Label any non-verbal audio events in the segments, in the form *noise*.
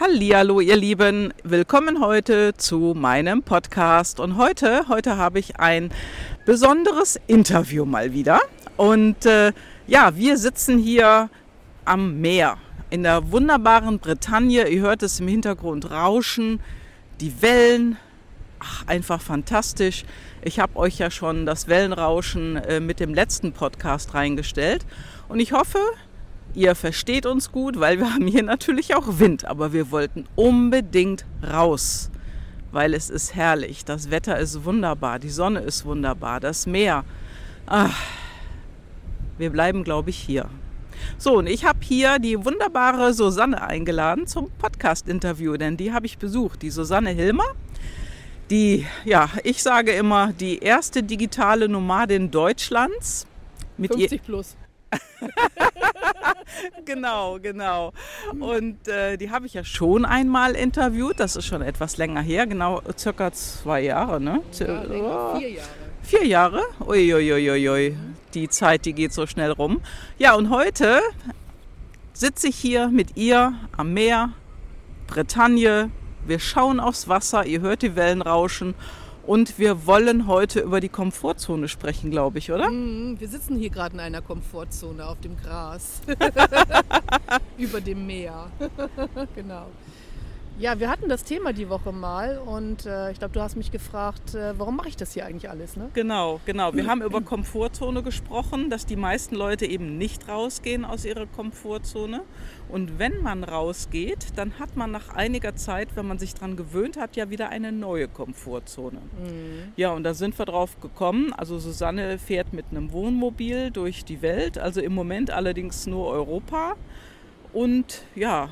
Hallihallo, ihr Lieben. Willkommen heute zu meinem Podcast. Und heute, heute habe ich ein besonderes Interview mal wieder. Und äh, ja, wir sitzen hier am Meer in der wunderbaren Bretagne. Ihr hört es im Hintergrund rauschen, die Wellen. Ach, einfach fantastisch. Ich habe euch ja schon das Wellenrauschen äh, mit dem letzten Podcast reingestellt. Und ich hoffe, Ihr versteht uns gut, weil wir haben hier natürlich auch Wind, aber wir wollten unbedingt raus, weil es ist herrlich. Das Wetter ist wunderbar, die Sonne ist wunderbar, das Meer. Ach, wir bleiben, glaube ich, hier. So, und ich habe hier die wunderbare Susanne eingeladen zum Podcast-Interview, denn die habe ich besucht, die Susanne Hilmer. Die, ja, ich sage immer, die erste digitale Nomadin Deutschlands. Mit 50 plus. *laughs* genau, genau. Und äh, die habe ich ja schon einmal interviewt. Das ist schon etwas länger her, genau circa zwei Jahre, ne? Ja, vier Jahre. Vier Jahre? Uiuiuiui. Die Zeit, die geht so schnell rum. Ja, und heute sitze ich hier mit ihr am Meer, Bretagne. Wir schauen aufs Wasser, ihr hört die Wellen rauschen und wir wollen heute über die Komfortzone sprechen, glaube ich, oder? Mhm, wir sitzen hier gerade in einer Komfortzone auf dem Gras. *laughs* über dem Meer. *laughs* genau. Ja, wir hatten das Thema die Woche mal und äh, ich glaube, du hast mich gefragt, äh, warum mache ich das hier eigentlich alles? Ne? Genau, genau. Wir haben über Komfortzone gesprochen, dass die meisten Leute eben nicht rausgehen aus ihrer Komfortzone. Und wenn man rausgeht, dann hat man nach einiger Zeit, wenn man sich daran gewöhnt hat, ja wieder eine neue Komfortzone. Mhm. Ja, und da sind wir drauf gekommen. Also Susanne fährt mit einem Wohnmobil durch die Welt, also im Moment allerdings nur Europa. Und ja,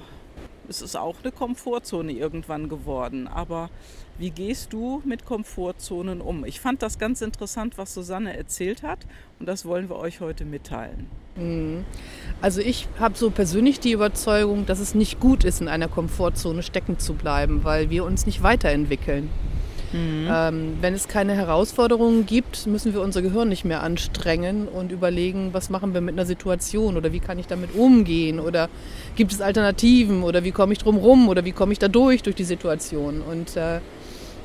es ist auch eine Komfortzone irgendwann geworden. Aber wie gehst du mit Komfortzonen um? Ich fand das ganz interessant, was Susanne erzählt hat und das wollen wir euch heute mitteilen. Mhm. Also ich habe so persönlich die Überzeugung, dass es nicht gut ist, in einer Komfortzone stecken zu bleiben, weil wir uns nicht weiterentwickeln. Mhm. Ähm, wenn es keine Herausforderungen gibt, müssen wir unser Gehirn nicht mehr anstrengen und überlegen, was machen wir mit einer Situation oder wie kann ich damit umgehen oder gibt es Alternativen oder wie komme ich drum rum oder wie komme ich da durch, durch die Situation. Und äh,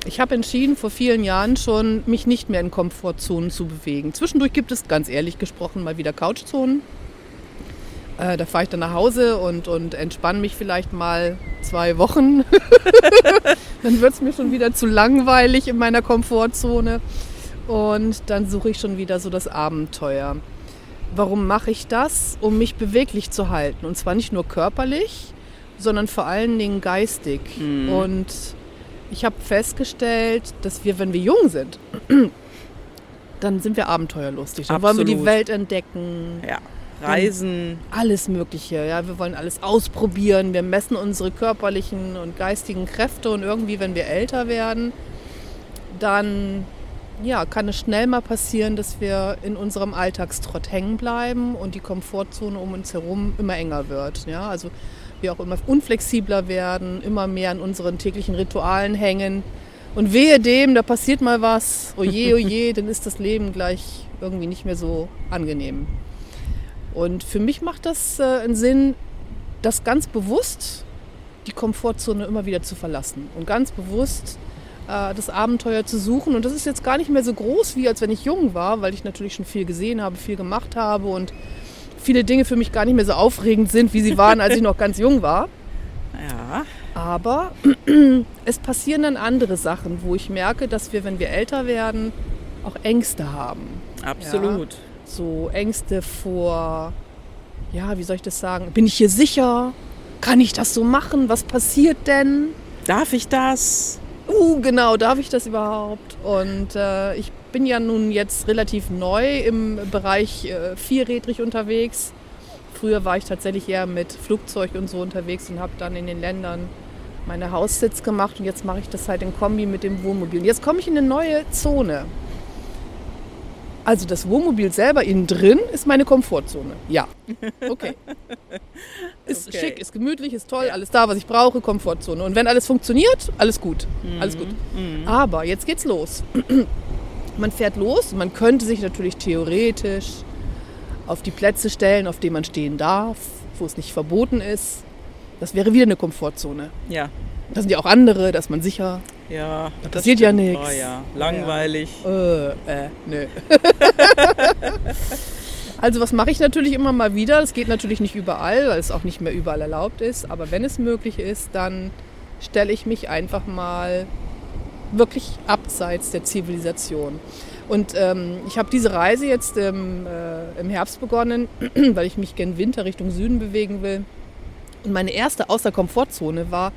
ich habe entschieden, vor vielen Jahren schon, mich nicht mehr in Komfortzonen zu bewegen. Zwischendurch gibt es, ganz ehrlich gesprochen, mal wieder Couchzonen. Äh, da fahre ich dann nach Hause und, und entspanne mich vielleicht mal zwei Wochen. *laughs* dann wird es mir schon wieder zu langweilig in meiner Komfortzone. Und dann suche ich schon wieder so das Abenteuer. Warum mache ich das? Um mich beweglich zu halten. Und zwar nicht nur körperlich, sondern vor allen Dingen geistig. Mhm. Und ich habe festgestellt, dass wir, wenn wir jung sind, *clears throat* dann sind wir abenteuerlustig. Dann Absolut. wollen wir die Welt entdecken. Ja Reisen. Alles Mögliche. Ja, wir wollen alles ausprobieren. Wir messen unsere körperlichen und geistigen Kräfte und irgendwie, wenn wir älter werden, dann ja, kann es schnell mal passieren, dass wir in unserem Alltagstrott hängen bleiben und die Komfortzone um uns herum immer enger wird. Ja, also wir auch immer unflexibler werden, immer mehr an unseren täglichen Ritualen hängen. Und wehe dem, da passiert mal was, oje, oje, *laughs* dann ist das Leben gleich irgendwie nicht mehr so angenehm. Und für mich macht das äh, einen Sinn, das ganz bewusst die Komfortzone immer wieder zu verlassen und ganz bewusst äh, das Abenteuer zu suchen. Und das ist jetzt gar nicht mehr so groß, wie als wenn ich jung war, weil ich natürlich schon viel gesehen habe, viel gemacht habe und viele Dinge für mich gar nicht mehr so aufregend sind, wie sie waren, als ich noch ganz jung war. Ja. Aber *clears throat* es passieren dann andere Sachen, wo ich merke, dass wir, wenn wir älter werden, auch Ängste haben. Absolut. Ja? So Ängste vor, ja, wie soll ich das sagen? Bin ich hier sicher? Kann ich das so machen? Was passiert denn? Darf ich das? Uh, genau, darf ich das überhaupt? Und äh, ich bin ja nun jetzt relativ neu im Bereich äh, vierrädrig unterwegs. Früher war ich tatsächlich eher mit Flugzeug und so unterwegs und habe dann in den Ländern meine Haussitz gemacht und jetzt mache ich das halt in Kombi mit dem Wohnmobil. Und jetzt komme ich in eine neue Zone. Also das Wohnmobil selber innen drin ist meine Komfortzone. Ja. *laughs* Okay. Ist okay. schick, ist gemütlich, ist toll, alles da, was ich brauche, Komfortzone. Und wenn alles funktioniert, alles gut. Mhm. Alles gut. Mhm. Aber jetzt geht's los. *clears throat* Man fährt los und man könnte sich natürlich theoretisch auf die Plätze stellen, auf denen man stehen darf, wo es nicht verboten ist. Das wäre wieder eine Komfortzone. Ja. Da sind ja auch andere, da ist man sicher. Ja. Da passiert ja nichts. Oh ja, langweilig. Äh, äh, nö. *laughs* also was mache ich natürlich immer mal wieder? Das geht natürlich nicht überall, weil es auch nicht mehr überall erlaubt ist. Aber wenn es möglich ist, dann stelle ich mich einfach mal wirklich abseits der Zivilisation. Und ähm, ich habe diese Reise jetzt im, äh, im Herbst begonnen, *clears throat* weil ich mich gen Winter Richtung Süden bewegen will. Und meine erste außer Komfortzone war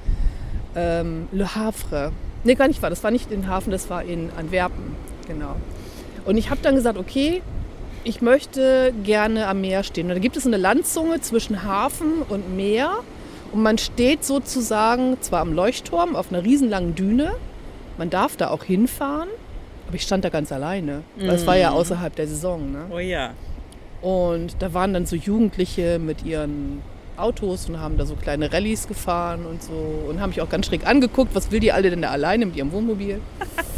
ähm, Le Havre. Nee, gar nicht wahr. Das war nicht in Hafen, das war in Antwerpen. Genau. Und ich habe dann gesagt, okay, ich möchte gerne am Meer stehen. Und da gibt es eine Landzunge zwischen Hafen und Meer. Und man steht sozusagen zwar am Leuchtturm auf einer riesenlangen Düne. Man darf da auch hinfahren. Aber ich stand da ganz alleine. Weil es war ja außerhalb der Saison. Ne? Oh ja. Und da waren dann so Jugendliche mit ihren Autos und haben da so kleine Rallyes gefahren und so und haben mich auch ganz schräg angeguckt, was will die alle denn da alleine mit ihrem Wohnmobil?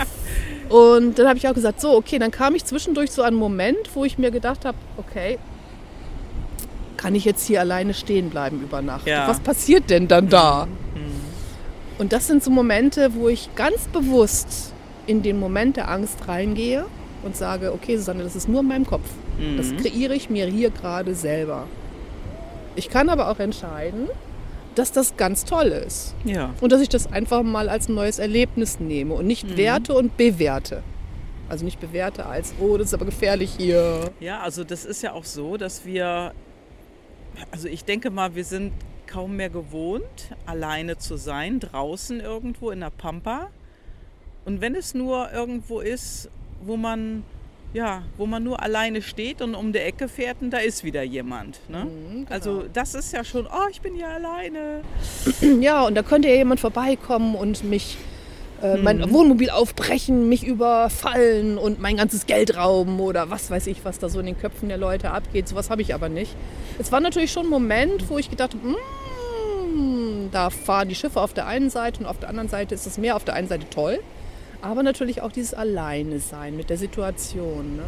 *laughs* und dann habe ich auch gesagt, so, okay, dann kam ich zwischendurch so an einen Moment, wo ich mir gedacht habe, okay, kann ich jetzt hier alleine stehen bleiben über Nacht? Ja. Was passiert denn dann da? Und das sind so Momente, wo ich ganz bewusst in den Moment der Angst reingehe und sage, okay, Susanne, das ist nur in meinem Kopf. Das kreiere ich mir hier gerade selber. Ich kann aber auch entscheiden, dass das ganz toll ist. Ja. Und dass ich das einfach mal als neues Erlebnis nehme und nicht werte und bewerte. Also nicht bewerte als, oh, das ist aber gefährlich hier. Ja, also das ist ja auch so, dass wir, also ich denke mal, wir sind kaum mehr gewohnt, alleine zu sein, draußen irgendwo in der Pampa. Und wenn es nur irgendwo ist, wo man, ja, wo man nur alleine steht und um die Ecke fährt und da ist wieder jemand. Ne? Mhm, genau. Also das ist ja schon, oh, ich bin ja alleine. *clears throat* Ja, und da könnte ja jemand vorbeikommen und mich, äh, mein Mhm. Wohnmobil aufbrechen, mich überfallen und mein ganzes Geld rauben oder was weiß ich, was da so in den Köpfen der Leute abgeht. Sowas habe ich aber nicht. Es war natürlich schon ein Moment, wo ich gedacht habe, "Mm, da fahren die Schiffe auf der einen Seite und auf der anderen Seite ist das Meer auf der einen Seite toll. Aber natürlich auch dieses Alleine sein mit der Situation. Ne?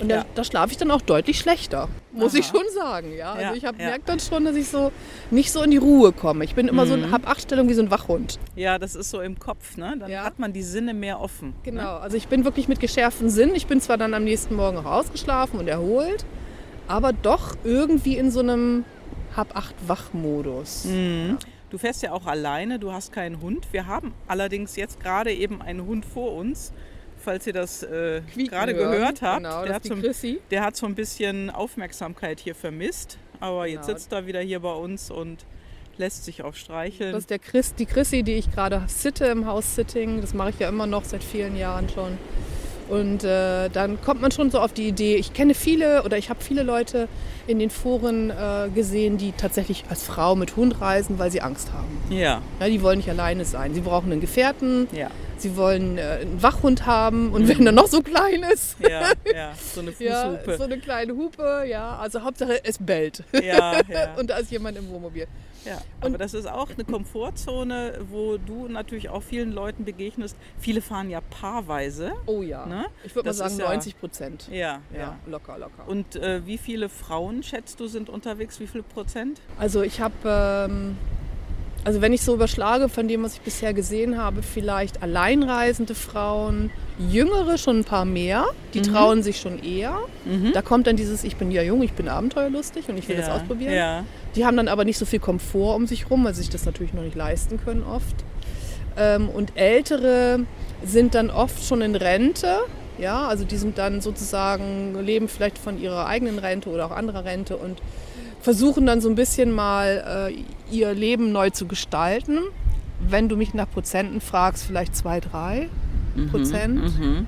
Und Ja. da, da schlafe ich dann auch deutlich schlechter, muss Aha. ich schon sagen. Ja? Also Ja, ich hab, ja. merke dann schon, dass ich so nicht so in die Ruhe komme. Ich bin immer so, Mhm. habe Achtstellung wie so ein Wachhund. Ja, das ist so im Kopf, ne? Dann hat man die Sinne mehr offen. Ne? Genau, also ich bin wirklich mit geschärften Sinn. Ich bin zwar dann am nächsten Morgen auch ausgeschlafen und erholt, aber doch irgendwie in so einem Hab-Acht-Wach-Modus. Mhm. Du fährst ja auch alleine, du hast keinen Hund. Wir haben allerdings jetzt gerade eben einen Hund vor uns, falls ihr das äh, gerade gehört habt. Genau, der, hat so, der hat so ein bisschen Aufmerksamkeit hier vermisst, aber jetzt Genau. sitzt er wieder hier bei uns und lässt sich auch streicheln. Das ist der Chris, die Chrissy, die ich gerade sitte im House-Sitting. Das mache ich ja immer noch seit vielen Jahren schon. Und äh, dann kommt man schon so auf die Idee, ich kenne viele oder ich habe viele Leute in den Foren äh, gesehen, die tatsächlich als Frau mit Hund reisen, weil sie Angst haben. ja, Ja, die wollen nicht alleine sein. Sie brauchen einen Gefährten, ja, sie wollen äh, einen Wachhund haben und wenn er noch so klein ist, ja, ja, so eine *laughs* ja, Fußhupe. so eine kleine Hupe, ja, also Hauptsache es bellt. Ja, ja. *laughs* und da ist jemand im Wohnmobil. Ja, aber das ist auch eine Komfortzone, wo du natürlich auch vielen Leuten begegnest. Viele fahren ja paarweise. Oh ja, Ne? ich würde mal sagen ist ja- 90 Prozent. Ja, ja. Ja, locker, locker. Und äh, wie viele Frauen schätzt du sind unterwegs? Wie viel Prozent? Also ich habe, ähm, also wenn ich so überschlage von dem, was ich bisher gesehen habe, vielleicht alleinreisende Frauen, jüngere schon ein paar mehr, die Mhm. trauen sich schon eher. Da kommt dann dieses, ich bin ja jung, ich bin abenteuerlustig und ich will das ja, ausprobieren. Ja, Die haben dann aber nicht so viel Komfort um sich rum, weil sie sich das natürlich noch nicht leisten können oft. Ähm, und ältere sind dann oft schon in Rente. Ja, also die sind dann sozusagen, leben vielleicht von ihrer eigenen Rente oder auch anderer Rente und versuchen dann so ein bisschen mal äh, ihr Leben neu zu gestalten. Wenn du mich nach Prozenten fragst, vielleicht zwei, drei Prozent. mhm.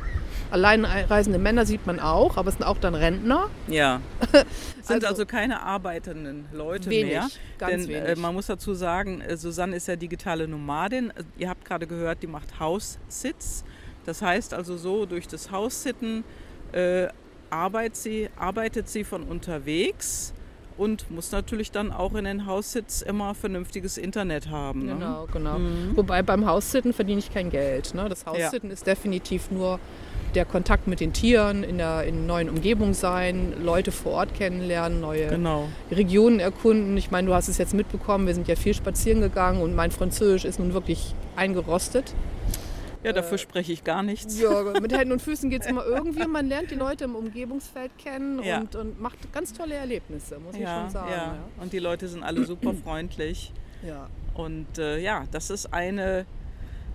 Alleinreisende Männer sieht man auch, aber es sind auch dann Rentner. ja. *laughs* sind also, Also- keine arbeitenden Leute Wenig, mehr. ganz Denn äh, wenig. man muss dazu sagen, äh, Susanne ist ja digitale Nomadin. Äh, Ihr habt gerade gehört, die macht House-Sits. Das heißt also so, durch das House-Sitten äh, arbeitet, sie, arbeitet sie von unterwegs und muss natürlich dann auch in den House-Sits immer vernünftiges Internet haben. Ne? Genau, genau. Mhm. Wobei beim Haussitten verdiene ich kein Geld. Ne? Das Haussitten ist definitiv nur der Kontakt mit den Tieren, in der in neuen Umgebung sein, Leute vor Ort kennenlernen, neue Genau. Regionen erkunden. Ich meine, du hast es jetzt mitbekommen, wir sind ja viel spazieren gegangen und mein Französisch ist nun wirklich eingerostet. Ja, dafür spreche ich gar nichts. Ja, mit Händen und *laughs* Füßen geht es immer irgendwie. Man lernt die Leute im Umgebungsfeld kennen Ja. und, und macht ganz tolle Erlebnisse, muss ich Ja, schon sagen. ja. Und die Leute sind alle super freundlich. Ja. Und äh, ja, das ist eine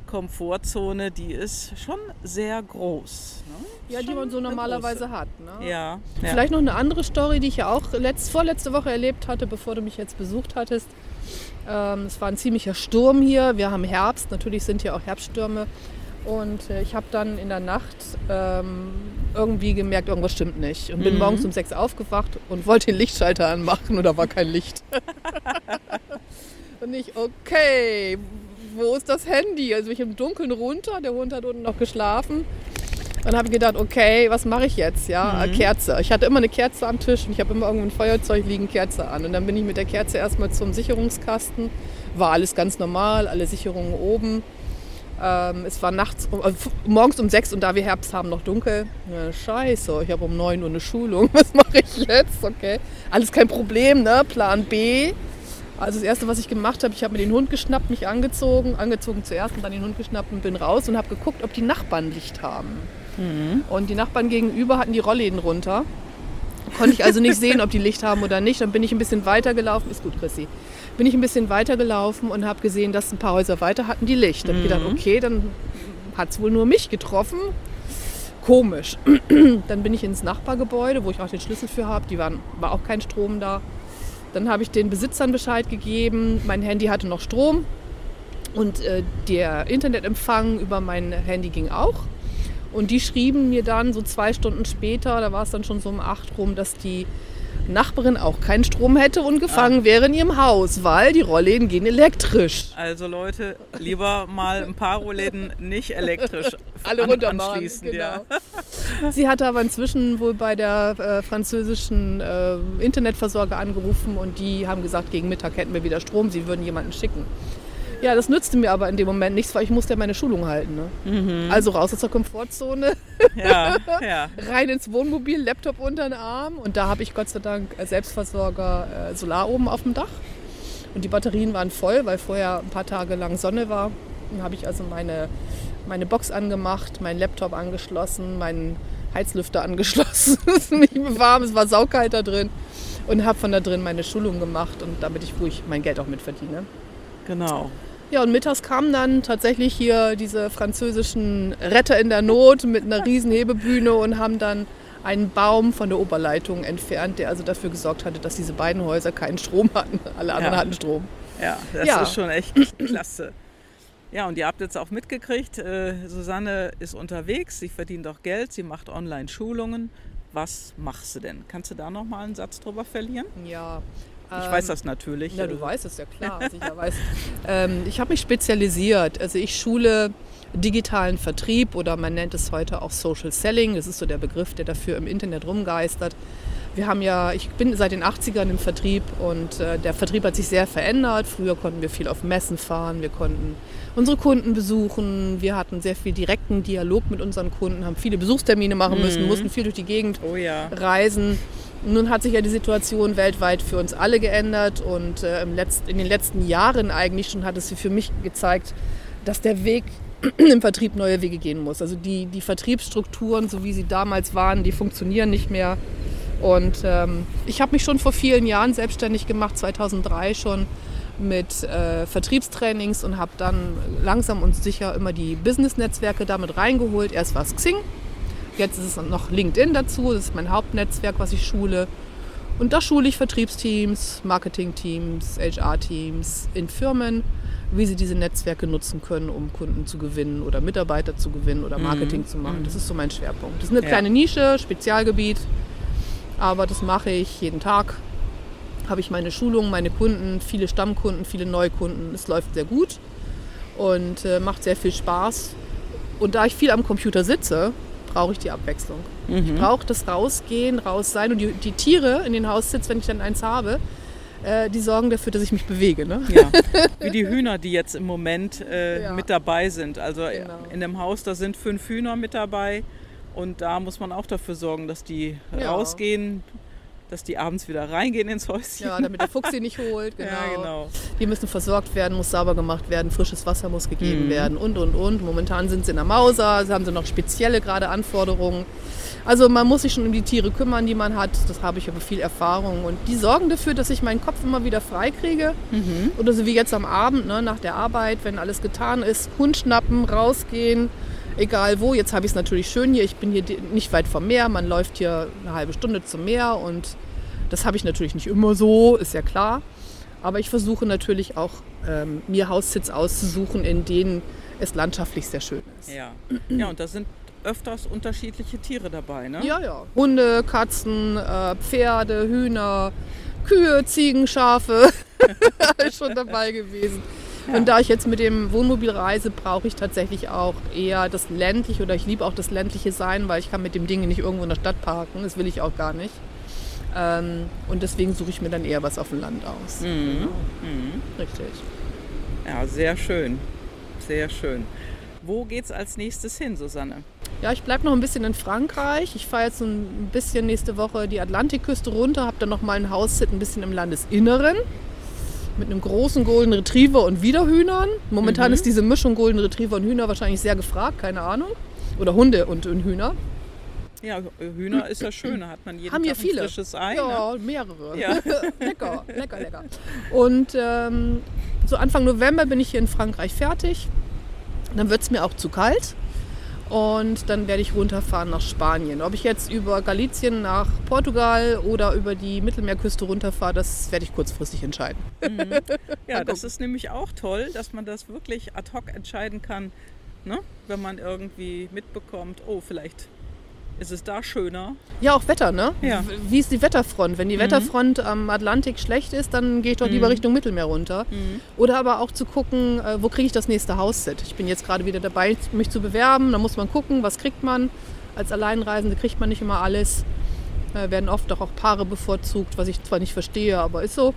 Komfortzone, die ist schon sehr groß. Ne? Ja, die Schon man so normalerweise hat. Ne? ja. Vielleicht noch eine andere Story, die ich ja auch letzt, vorletzte Woche erlebt hatte, bevor du mich jetzt besucht hattest. Ähm, es war ein ziemlicher Sturm hier. Wir haben Herbst, natürlich sind hier auch Herbststürme. Und äh, ich habe dann in der Nacht ähm, irgendwie gemerkt, irgendwas stimmt nicht. Und bin Mhm. morgens um sechs aufgewacht und wollte den Lichtschalter anmachen und da war kein Licht. *laughs* und ich, okay, wo ist das Handy? Also bin ich im Dunkeln runter, der Hund hat unten noch geschlafen. Dann habe ich gedacht, okay, was mache ich jetzt? Ja, äh, Kerze. Ich hatte immer eine Kerze am Tisch und ich habe immer irgendwo ein Feuerzeug liegen, Kerze an. Und dann bin ich mit der Kerze erstmal zum Sicherungskasten. War alles ganz normal, alle Sicherungen oben. Ähm, es war nachts, um- äh, morgens um sechs und da wir Herbst haben, noch dunkel. Ja, scheiße, ich habe um neun Uhr eine Schulung. *laughs* Was mache ich jetzt? Okay. Alles kein Problem, ne? Plan B. Also das Erste, was ich gemacht habe, ich habe mir den Hund geschnappt, mich angezogen, angezogen zuerst und dann den Hund geschnappt und bin raus und habe geguckt, ob die Nachbarn Licht haben. Und die Nachbarn gegenüber hatten die Rollläden runter. Konnte ich also nicht *laughs* sehen, ob die Licht haben oder nicht. Dann bin ich ein bisschen weitergelaufen. Ist gut, Chrissy. Bin ich ein bisschen weitergelaufen und habe gesehen, dass ein paar Häuser weiter hatten die Licht. Dann habe ich gedacht, okay, dann hat es wohl nur mich getroffen. Komisch. *clears throat* Dann bin ich ins Nachbargebäude, wo ich auch den Schlüssel für habe. Die waren, war auch kein Strom da. Dann habe ich den Besitzern Bescheid gegeben. Mein Handy hatte noch Strom. Und äh, der Internetempfang über mein Handy ging auch. Und die schrieben mir dann so zwei Stunden später, da war es dann schon so um acht rum, dass die Nachbarin auch keinen Strom hätte und gefangen wäre in ihrem Haus, weil die Rollläden gehen elektrisch. Also Leute, lieber mal ein paar Rollläden nicht elektrisch *laughs* Alle an- anschließen. Ja. Genau. Sie hatte aber inzwischen wohl bei der äh, französischen äh, Internetversorger angerufen und die haben gesagt, gegen Mittag hätten wir wieder Strom, sie würden jemanden schicken. Ja, das nützte mir aber in dem Moment nichts, weil ich musste ja meine Schulung halten. Ne? Also raus aus der Komfortzone, Ja, ja. *laughs* rein ins Wohnmobil, Laptop unter den Arm und da habe ich Gott sei Dank als Selbstversorger äh, Solar oben auf dem Dach. Und die Batterien waren voll, weil vorher ein paar Tage lang Sonne war. Dann habe ich also meine, meine Box angemacht, meinen Laptop angeschlossen, meinen Heizlüfter angeschlossen. *laughs* es ist nicht mehr warm, es war saukalt da drin. Und habe von da drin meine Schulung gemacht und damit ich ruhig mein Geld auch mitverdiene. Genau. Ja, und mittags kamen dann tatsächlich hier diese französischen Retter in der Not mit einer riesen Hebebühne und haben dann einen Baum von der Oberleitung entfernt, der also dafür gesorgt hatte, dass diese beiden Häuser keinen Strom hatten. Alle anderen Ja. hatten Strom. Ja, das Ja. ist schon echt *clears throat* klasse. Ja, und ihr habt jetzt auch mitgekriegt, äh, Susanne ist unterwegs, sie verdient auch Geld, sie macht Online-Schulungen. Was machst du denn? Kannst du da noch mal einen Satz drüber verlieren? Ja. Ich weiß das natürlich. Ähm, Ja, du weißt es ja klar, *laughs* sicher ähm, ich habe mich spezialisiert. Also ich schule digitalen Vertrieb oder man nennt es heute auch Social Selling. Das ist so der Begriff, der dafür im Internet rumgeistert. Wir haben ja, ich bin seit den 80ern im Vertrieb und äh, der Vertrieb hat sich sehr verändert. Früher konnten wir viel auf Messen fahren, wir konnten unsere Kunden besuchen, wir hatten sehr viel direkten Dialog mit unseren Kunden, haben viele Besuchstermine machen müssen, mussten viel durch die Gegend Oh ja. reisen. Nun hat sich ja die Situation weltweit für uns alle geändert und äh, im Letzt, in den letzten Jahren eigentlich schon hat es für mich gezeigt, dass der Weg *clears throat* im Vertrieb neue Wege gehen muss. Also die, die Vertriebsstrukturen, so wie sie damals waren, die funktionieren nicht mehr. Und ähm, ich habe mich schon vor vielen Jahren selbstständig gemacht, 2003 schon mit äh, Vertriebstrainings und habe dann langsam und sicher immer die Business-Netzwerke damit reingeholt. Erst war es Xing, Jetzt ist es noch LinkedIn dazu, das ist mein Hauptnetzwerk, was ich schule. Und da schule ich Vertriebsteams, Marketingteams, HR-Teams in Firmen, wie sie diese Netzwerke nutzen können, um Kunden zu gewinnen oder Mitarbeiter zu gewinnen oder Marketing zu machen. Das ist so mein Schwerpunkt. Das ist eine Ja. kleine Nische, Spezialgebiet, aber das mache ich jeden Tag. Habe ich meine Schulungen, meine Kunden, viele Stammkunden, viele Neukunden. Es läuft sehr gut und äh, macht sehr viel Spaß. Und da ich viel am Computer sitze, brauche ich die Abwechslung. Ich brauche das Rausgehen, raus sein. Und die, die Tiere in den Haussitz, wenn ich dann eins habe, äh, die sorgen dafür, dass ich mich bewege. Ne? Ja, *laughs* wie die Hühner, die jetzt im Moment äh, Ja. mit dabei sind. Also Genau. in dem Haus, da sind fünf Hühner mit dabei Und da muss man auch dafür sorgen, dass die Ja. rausgehen, dass die abends wieder reingehen ins Häuschen. Ja, damit der Fuchs sie nicht holt. Genau. *laughs* Ja, genau. Die müssen versorgt werden, muss sauber gemacht werden, frisches Wasser muss gegeben Mhm. werden und, und, und. Momentan sind sie in der Mauser, haben sie noch spezielle gerade Anforderungen. Also man muss sich schon um die Tiere kümmern, die man hat. Das habe ich aber viel Erfahrung. Und die sorgen dafür, dass ich meinen Kopf immer wieder frei kriege. Mhm. Oder so wie jetzt am Abend, ne, nach der Arbeit, wenn alles getan ist, Hund schnappen, rausgehen, egal wo. Jetzt habe ich es natürlich schön hier. Ich bin hier nicht weit vom Meer. Man läuft hier eine halbe Stunde zum Meer und das habe ich natürlich nicht immer so, ist ja klar. Aber ich versuche natürlich auch, ähm, mir Haussitz auszusuchen, in denen es landschaftlich sehr schön ist. Ja. ja, und da sind öfters unterschiedliche Tiere dabei, ne? Ja, ja. Hunde, Katzen, äh, Pferde, Hühner, Kühe, Ziegen, Schafe. *laughs* Alles schon dabei gewesen. Und da ich jetzt mit dem Wohnmobil reise, brauche ich tatsächlich auch eher das ländliche oder ich liebe auch das ländliche Sein, weil ich kann mit dem Ding nicht irgendwo in der Stadt parken. Das will ich auch gar nicht. Ähm, und deswegen suche ich mir dann eher was auf dem Land aus. Mhm. Mhm. Richtig. Ja, sehr schön. Sehr schön. Wo geht's als nächstes hin, Susanne? Ja, ich bleibe noch ein bisschen in Frankreich. Ich fahre jetzt ein bisschen nächste Woche die Atlantikküste runter, habe dann noch mal ein Haussit ein bisschen im Landesinneren mit einem großen Golden Retriever und wieder Hühnern. Momentan Mhm. ist diese Mischung Golden Retriever und Hühner wahrscheinlich sehr gefragt, keine Ahnung. Oder Hunde und, und Hühner. Ja, Hühner ist ja schön, da hat man jeden Haben Tag ein viele. frisches Ei. Ne? Ja, mehrere. Ja. *laughs* lecker, lecker, lecker. Und ähm, so Anfang November bin ich hier in Frankreich fertig. Dann wird es mir auch zu kalt. Und dann werde ich runterfahren nach Spanien. Ob ich jetzt über Galicien nach Portugal oder über die Mittelmeerküste runterfahre, das werde ich kurzfristig entscheiden. *laughs* Ja, Mal das ist nämlich auch toll, dass man das wirklich ad hoc entscheiden kann, ne? wenn man irgendwie mitbekommt, oh, vielleicht ist es da schöner. Ja, auch Wetter, ne? Ja. Wie ist die Wetterfront? Wenn die Wetterfront am Atlantik schlecht ist, dann gehe ich doch lieber Richtung Mittelmeer runter. Oder aber auch zu gucken, äh, wo kriege ich das nächste Hausset. Ich bin jetzt gerade wieder dabei, mich zu bewerben. Da muss man gucken, was kriegt man. Als Alleinreisende kriegt man nicht immer alles. Äh, werden oft auch, auch Paare bevorzugt, was ich zwar nicht verstehe, aber ist so.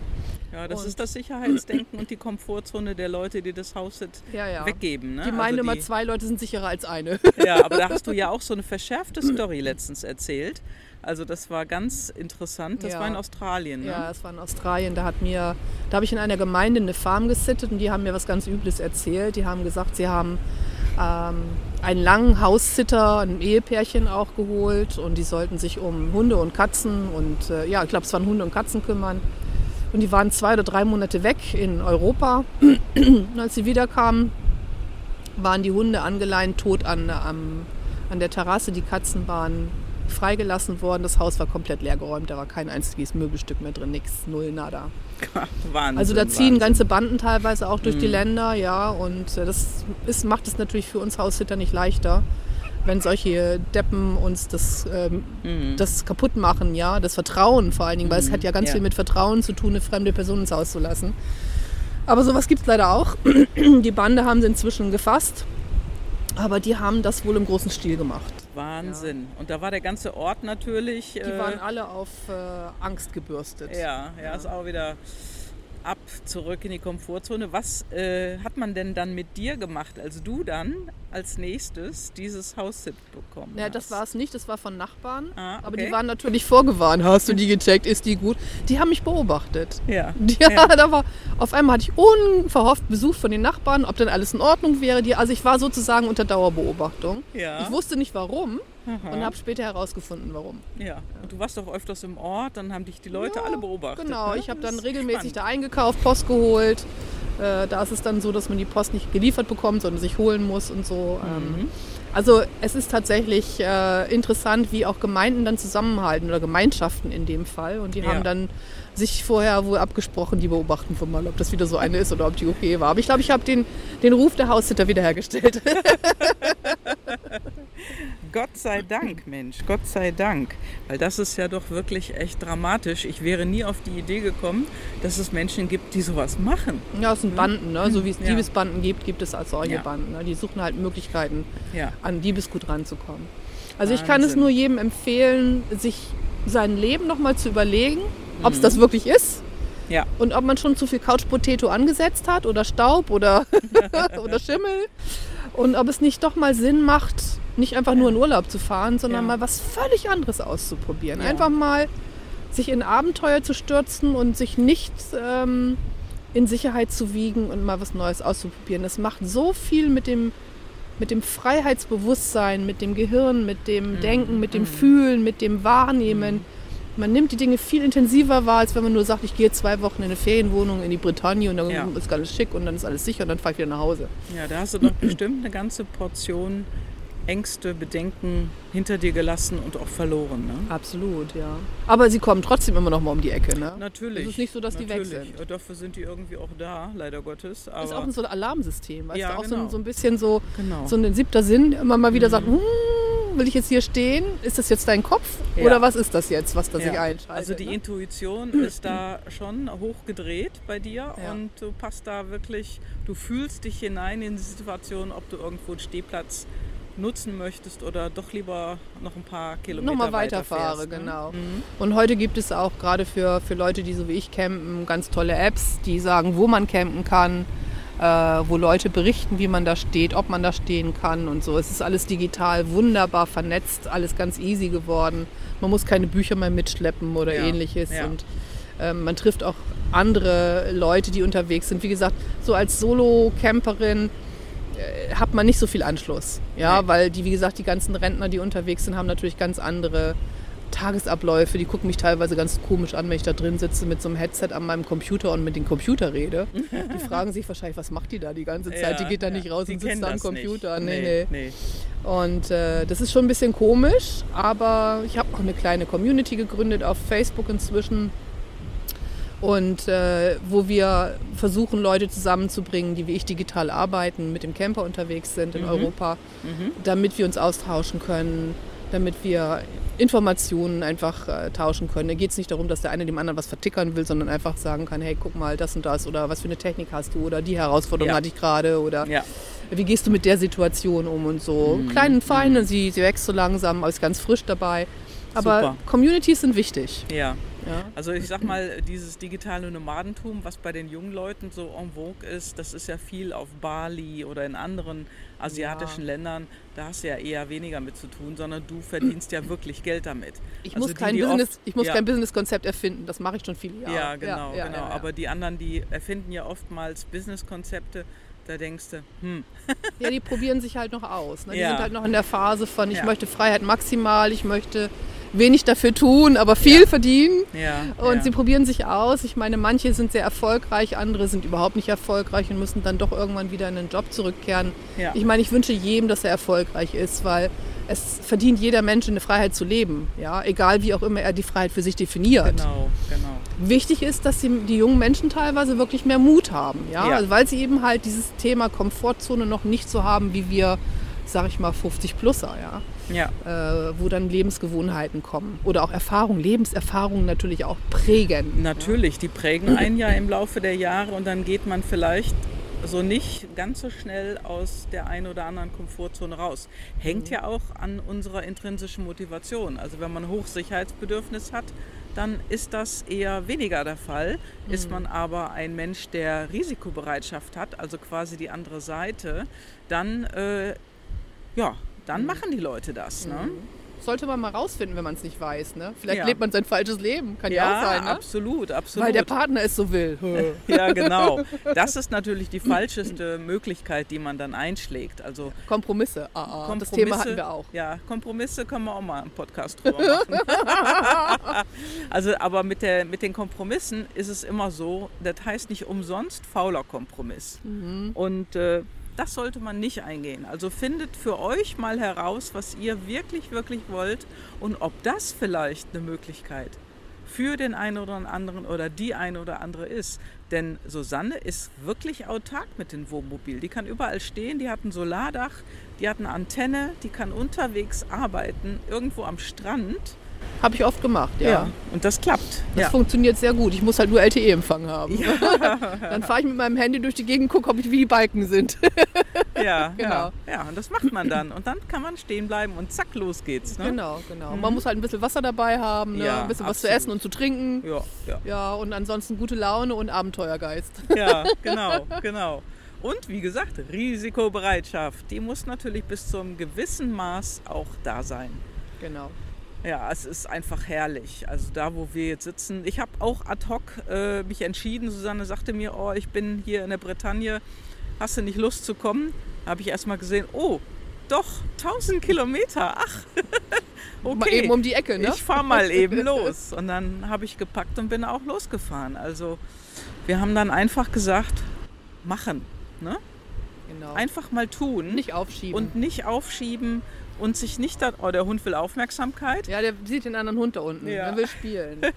Ja, das Und- ist das Sicherheitsdenken und die Komfortzone der Leute, die das Haus Ja, ja. weggeben. Ne? Die meinen Also immer, zwei Leute sind sicherer als eine. *laughs* Ja, aber da *laughs* hast du ja auch so eine verschärfte Story letztens erzählt. Also das war ganz interessant. Das Ja. war in Australien. Ne? Ja, es war in Australien. Da hat mir, da habe ich in einer Gemeinde eine Farm gesittet und die haben mir was ganz Übles erzählt. Die haben gesagt, sie haben ähm, einen langen Haussitter, ein Ehepärchen auch geholt und die sollten sich um Hunde und Katzen und äh, ja, ich glaube, es waren Hunde und Katzen kümmern. Und die waren zwei oder drei Monate weg in Europa. *clears throat* Und als sie wiederkamen, waren die Hunde angeleint, tot an, am, an der Terrasse. Die Katzen waren freigelassen worden. Das Haus war komplett leergeräumt. Da war kein einziges Möbelstück mehr drin, nichts, null, nada. *laughs* Wahnsinn. Also da ziehen Wahnsinn. ganze Banden teilweise auch durch die Länder, ja. Und äh, das ist, macht es natürlich für uns Haussitter nicht leichter, wenn solche Deppen uns das, ähm, Mhm. das kaputt machen, ja. Das Vertrauen vor allen Dingen, weil es hat ja ganz Ja. viel mit Vertrauen zu tun, eine fremde Person ins Haus zu lassen. Aber sowas gibt es leider auch. *clears throat* Die Bande haben sie inzwischen gefasst. Aber die haben das wohl im großen Stil gemacht. Wahnsinn. Und da war der ganze Ort natürlich. Die waren alle auf äh, Angst gebürstet. Ja, ja, ist auch wieder ab, zurück in die Komfortzone. Was äh, hat man denn dann mit dir gemacht, als du dann als nächstes dieses Haussit bekommen Ja, hast? das war es nicht, das war von Nachbarn. Ah, Aber okay. die waren natürlich vorgewarnt. Hast du die gecheckt? Ist die gut? Die haben mich beobachtet. *laughs* Ja. Ja, da war auf einmal hatte ich unverhofft Besuch von den Nachbarn, ob denn alles in Ordnung wäre. Die, also ich war sozusagen unter Dauerbeobachtung. Ja. Ich wusste nicht warum Aha. und habe später herausgefunden, warum. ja. Und du warst doch öfters im Ort, dann haben dich die Leute Ja, alle beobachtet. Genau, ne? ich habe dann regelmäßig spannend. da eingekauft, Post geholt. Äh, da ist es dann so, dass man die Post nicht geliefert bekommt, sondern sich holen muss und so. Mhm. Ähm, also es ist tatsächlich äh, interessant, wie auch Gemeinden dann zusammenhalten oder Gemeinschaften in dem Fall. Und die Ja. haben dann sich vorher wohl abgesprochen, die beobachten wir mal, ob das wieder so eine ist oder ob die okay war. Aber ich glaube, ich habe den, den Ruf der Haussitter wiederhergestellt. *laughs* *laughs* Gott sei Dank, Mensch, Gott sei Dank. Weil das ist ja doch wirklich echt dramatisch. Ich wäre nie auf die Idee gekommen, dass es Menschen gibt, die sowas machen. ja, es sind Banden, ne? so wie es Ja. Diebesbanden gibt, gibt es als solche Ja. Banden. Ne? Die suchen halt Möglichkeiten, Ja. an Diebesgut ranzukommen. Also ich kann es Wahnsinn. nur jedem empfehlen, sich sein Leben nochmal zu überlegen, ob Mhm. es das wirklich ist Ja. und ob man schon zu viel Couch Potato angesetzt hat oder Staub oder, *laughs* *laughs* oder Schimmel und ob es nicht doch mal Sinn macht, nicht einfach nur in Urlaub zu fahren, sondern mal was völlig anderes auszuprobieren. Einfach mal sich in Abenteuer zu stürzen und sich nicht ähm, in Sicherheit zu wiegen und mal was Neues auszuprobieren. Das macht so viel mit dem, mit dem Freiheitsbewusstsein, mit dem Gehirn, mit dem Mhm. Denken, mit dem Fühlen, mit dem Wahrnehmen. Man nimmt die Dinge viel intensiver wahr, als wenn man nur sagt, ich gehe zwei Wochen in eine Ferienwohnung in die Bretagne und dann Ja. ist alles schick und dann ist alles sicher und dann fahre ich wieder nach Hause. Ja, da hast du doch bestimmt eine ganze Portion Ängste, Bedenken hinter dir gelassen und auch verloren. Ne? Absolut, ja. Aber sie kommen trotzdem immer noch mal um die Ecke, ne? Natürlich. Es ist nicht so, dass die weg natürlich. sind. Dafür sind die irgendwie auch da, leider Gottes. Aber ist auch so ein Alarmsystem, weißt Ja, du? Auch so, genau. ein, so ein bisschen so, genau. so ein siebter Sinn, immer mal wieder sagt, hm, will ich jetzt hier stehen? Ist das jetzt dein Kopf? Ja. Oder was ist das jetzt, was da sich Ja. einschaltet? Also die ne? Intuition *clears throat* ist da schon hochgedreht bei dir Ja. und du passt da wirklich, du fühlst dich hinein in die Situation, ob du irgendwo einen Stehplatz nutzen möchtest oder doch lieber noch ein paar Kilometer Nochmal weiter weiterfahre, fährst, ne? genau. Mhm. Und heute gibt es auch gerade für, für Leute, die so wie ich campen, ganz tolle Apps, die sagen, wo man campen kann, äh, wo Leute berichten, wie man da steht, ob man da stehen kann und so. Es ist alles digital, wunderbar vernetzt, alles ganz easy geworden. Man muss keine Bücher mehr mitschleppen oder Ja, ähnliches. ja. Und ähm, man trifft auch andere Leute, die unterwegs sind. Wie gesagt, so als Solo-Camperin hat man nicht so viel Anschluss. Ja, Nee. weil die, wie gesagt, die ganzen Rentner, die unterwegs sind, haben natürlich ganz andere Tagesabläufe. Die gucken mich teilweise ganz komisch an, wenn ich da drin sitze mit so einem Headset an meinem Computer und mit dem Computer rede. Die *laughs* fragen sich wahrscheinlich, was macht die da die ganze Zeit? die geht da ja. nicht raus Die und sitzt da am Computer. Nicht. Nee, nee. nee. Und äh, das ist schon ein bisschen komisch, aber ich habe auch eine kleine Community gegründet auf Facebook inzwischen. Und äh, wo wir versuchen, Leute zusammenzubringen, die wie ich digital arbeiten, mit dem Camper unterwegs sind in Mhm. Europa, Mhm. damit wir uns austauschen können, damit wir Informationen einfach äh, tauschen können. Da geht es nicht darum, dass der eine dem anderen was vertickern will, sondern einfach sagen kann, hey, guck mal, das und das oder was für eine Technik hast du oder die Herausforderung Ja. hatte ich gerade oder Ja. wie gehst du mit der Situation um und so. Mhm. Klein und fein, und sie, sie wächst so langsam, ist ganz frisch dabei. Aber Super. Communities sind wichtig. ja. Ja. Also ich sag mal, dieses digitale Nomadentum, was bei den jungen Leuten so en vogue ist, das ist ja viel auf Bali oder in anderen asiatischen Ja. Ländern. Da hast du ja eher weniger mit zu tun, sondern du verdienst ja wirklich Geld damit. Ich Also muss kein die Business, oft- ich muss ja. kein Businesskonzept erfinden. Das mache ich schon viele Jahre. Ja, genau, genau. Aber die anderen, die erfinden ja oftmals Businesskonzepte. Da denkst du, hm, *laughs* Ja, die probieren sich halt noch aus. Ne? Die Ja. sind halt noch in der Phase von, ich Ja. möchte Freiheit maximal, ich möchte wenig dafür tun, aber viel verdienen. ja. Und ja. sie probieren sich aus. Ich meine, manche sind sehr erfolgreich, andere sind überhaupt nicht erfolgreich und müssen dann doch irgendwann wieder in den Job zurückkehren. Ja. Ich meine, ich wünsche jedem, dass er erfolgreich ist, weil es verdient jeder Mensch eine Freiheit zu leben. Ja? Egal wie auch immer er die Freiheit für sich definiert. Genau, genau. Wichtig ist, dass die, die jungen Menschen teilweise wirklich mehr Mut haben. Ja? Ja. Also, weil sie eben halt dieses Thema Komfortzone noch nicht so haben wie wir, sag ich mal, 50-Plusser. Ja? Ja, Äh, wo dann Lebensgewohnheiten kommen. Oder auch Erfahrungen, Lebenserfahrungen natürlich auch prägen. natürlich. Die prägen einen ja im Laufe der Jahre und dann geht man vielleicht so nicht ganz so schnell aus der einen oder anderen Komfortzone raus. Hängt ja auch an unserer intrinsischen Motivation. Also wenn man Hochsicherheitsbedürfnis hat, dann ist das eher weniger der Fall. Ist man aber ein Mensch, der Risikobereitschaft hat, also quasi die andere Seite, dann äh, ja, dann machen die Leute das. Ne? Sollte man mal rausfinden, wenn man es nicht weiß. Ne? Vielleicht Ja. lebt man sein falsches Leben. Kann ja, Ja, auch sein. Ne? absolut, absolut. Weil der Partner es so will. *laughs* *laughs* Ja, genau. Das ist natürlich die falscheste Möglichkeit, die man dann einschlägt. Also Kompromisse. Ah, ah. Das Kompromisse, Thema hatten wir auch. Ja, Kompromisse können wir auch mal im Podcast drüber machen. *laughs* also, aber mit, der, mit den Kompromissen ist es immer so, das heißt nicht umsonst fauler Kompromiss. Mhm. Und äh, das sollte man nicht eingehen. Also findet für euch mal heraus, was ihr wirklich, wirklich wollt und ob das vielleicht eine Möglichkeit für den einen oder anderen oder die eine oder andere ist. Denn Susanne ist wirklich autark mit dem Wohnmobil. Die kann überall stehen, die hat ein Solardach, die hat eine Antenne, die kann unterwegs arbeiten, irgendwo am Strand. Habe ich oft gemacht, ja. Und das klappt. Das ja. funktioniert sehr gut. Ich muss halt nur LTE-Empfang haben. *laughs* Dann fahre ich mit meinem Handy durch die Gegend, gucke, ob ich wie die Balken sind. Ja, *laughs* Genau. ja, ja, und das macht man dann. Und dann kann man stehen bleiben und zack, los geht's. Ne? Genau, genau. Man muss halt ein bisschen Wasser dabei haben, ne? Ja, ein bisschen was zu absolut. essen und zu trinken. Ja, ja. Ja, und ansonsten gute Laune und Abenteuergeist. *laughs* Ja, genau, genau. Und wie gesagt, Risikobereitschaft, die muss natürlich bis zu einem gewissen Maß auch da sein. Genau. Ja, es ist einfach herrlich. Also da, wo wir jetzt sitzen. Ich habe auch ad hoc äh, mich entschieden. Susanne sagte mir, oh, ich bin hier in der Bretagne. Hast du nicht Lust zu kommen? Habe ich erst mal gesehen, oh, doch, 1000 Kilometer. Ach, *laughs* Mal okay. eben um die Ecke, ne? Ich fahre mal *laughs* eben los. Und dann habe ich gepackt und bin auch losgefahren. Also wir haben dann einfach gesagt, machen. Ne? Genau. Einfach mal tun. nicht aufschieben. und nicht aufschieben und sich nicht dann, oh, der Hund will Aufmerksamkeit. ja, der sieht den anderen Hund da unten. Ja. Er will spielen. *laughs*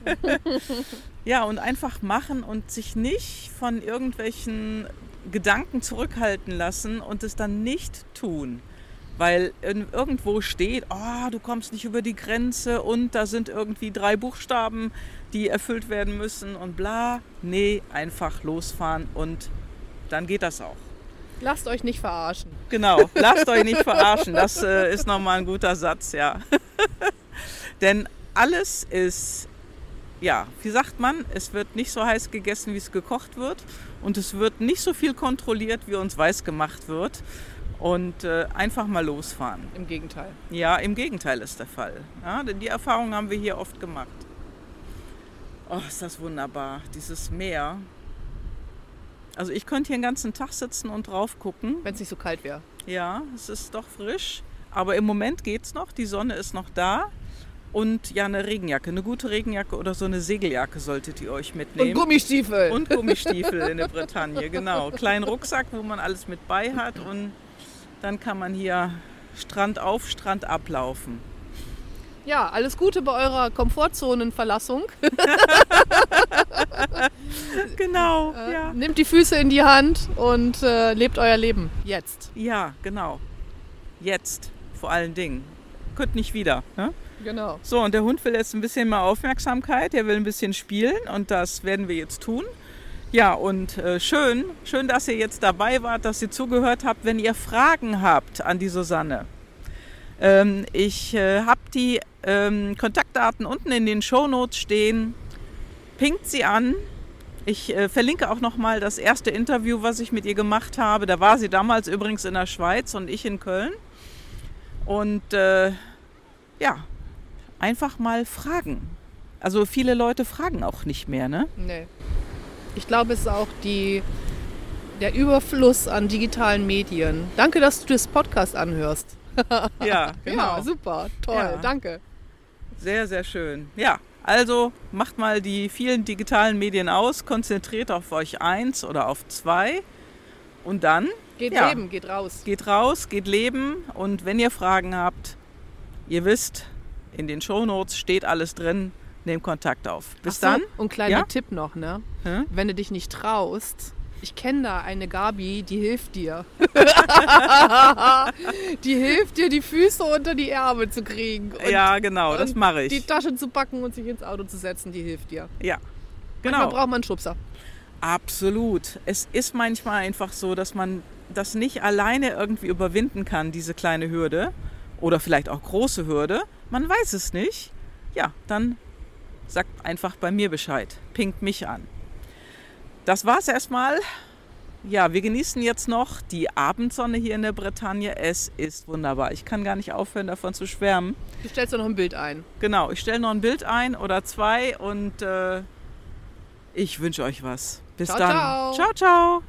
Ja, und einfach machen und sich nicht von irgendwelchen Gedanken zurückhalten lassen und es dann nicht tun. Weil irgendwo steht, oh, du kommst nicht über die Grenze und da sind irgendwie drei Buchstaben, die erfüllt werden müssen und bla. Nee, einfach losfahren und dann geht das auch. Lasst euch nicht verarschen. Genau, lasst euch nicht verarschen. Das äh, ist nochmal ein guter Satz, ja. *laughs* Denn alles ist, ja, wie sagt man, es wird nicht so heiß gegessen, wie es gekocht wird. Und es wird nicht so viel kontrolliert, wie uns weiß gemacht wird. Und äh, einfach mal losfahren. Im Gegenteil. Ja, im Gegenteil ist der Fall. Ja, denn die Erfahrung haben wir hier oft gemacht. Oh, ist das wunderbar, dieses Meer. Also ich könnte hier den ganzen Tag sitzen und drauf gucken. Wenn es nicht so kalt wäre. Ja, es ist doch frisch. Aber im Moment geht's noch. Die Sonne ist noch da. Und ja, eine Regenjacke. Eine gute Regenjacke oder so eine Segeljacke solltet ihr euch Und mitnehmen. Gummistiefel. Und Gummistiefel in der Bretagne, genau. Kleinen Rucksack, wo man alles mit bei hat. Und dann kann man hier Strand auf, Strand ablaufen. ja, alles Gute bei eurer Komfortzonenverlassung. *laughs* *laughs* Genau, Äh, ja. Nehmt die Füße in die Hand und äh, lebt euer Leben. Jetzt. Ja, genau. Jetzt, vor allen Dingen. Könnt nicht wieder. Ne? Genau. So, und der Hund will jetzt ein bisschen mehr Aufmerksamkeit. Er will ein bisschen spielen und das werden wir jetzt tun. Ja, und äh, schön, schön, dass ihr jetzt dabei wart, dass ihr zugehört habt. Wenn ihr Fragen habt an die Susanne, ähm, ich äh, habe die ähm, Kontaktdaten unten in den Shownotes stehen. Pinkt sie an. Ich äh, verlinke auch nochmal das erste Interview, was ich mit ihr gemacht habe. Da war sie damals übrigens in der Schweiz und ich in Köln. Und äh, ja, einfach mal fragen. Also viele Leute fragen auch nicht mehr, ne? Nee. Ich glaube, es ist auch die, der Überfluss an digitalen Medien. Danke, dass du das Podcast anhörst. Ja, *laughs* genau. Ja, super. Toll. Ja. Danke. Sehr, sehr schön. Ja, also macht mal die vielen digitalen Medien aus, konzentriert auf euch eins oder auf zwei und dann Geht Ja. leben, geht raus. geht raus, geht leben und wenn ihr Fragen habt, ihr wisst, in den Shownotes steht alles drin, nehmt Kontakt auf. Bis so, dann. Und kleiner Ja? Tipp noch, ne? Hä? Wenn du dich nicht traust, ich kenne da eine Gabi, die hilft dir. *laughs* die hilft dir, die Füße unter die Ärmel zu kriegen. Ja, genau, das mache Die ich. Tasche zu packen und sich ins Auto zu setzen, die hilft dir. Ja, Manchmal genau. braucht man einen Schubser. Absolut. Es ist manchmal einfach so, dass man das nicht alleine irgendwie überwinden kann, diese kleine Hürde. Oder vielleicht auch große Hürde. Man weiß es nicht. Ja, dann sagt einfach bei mir Bescheid. Pinkt mich an. Das war's erstmal. Ja, wir genießen jetzt noch die Abendsonne hier in der Bretagne. Es ist wunderbar. Ich kann gar nicht aufhören, davon zu schwärmen. Du stellst doch noch ein Bild ein. Genau, ich stelle noch ein Bild ein oder zwei und äh, ich wünsche euch was. Bis Ciao, dann. ciao. ciao. ciao.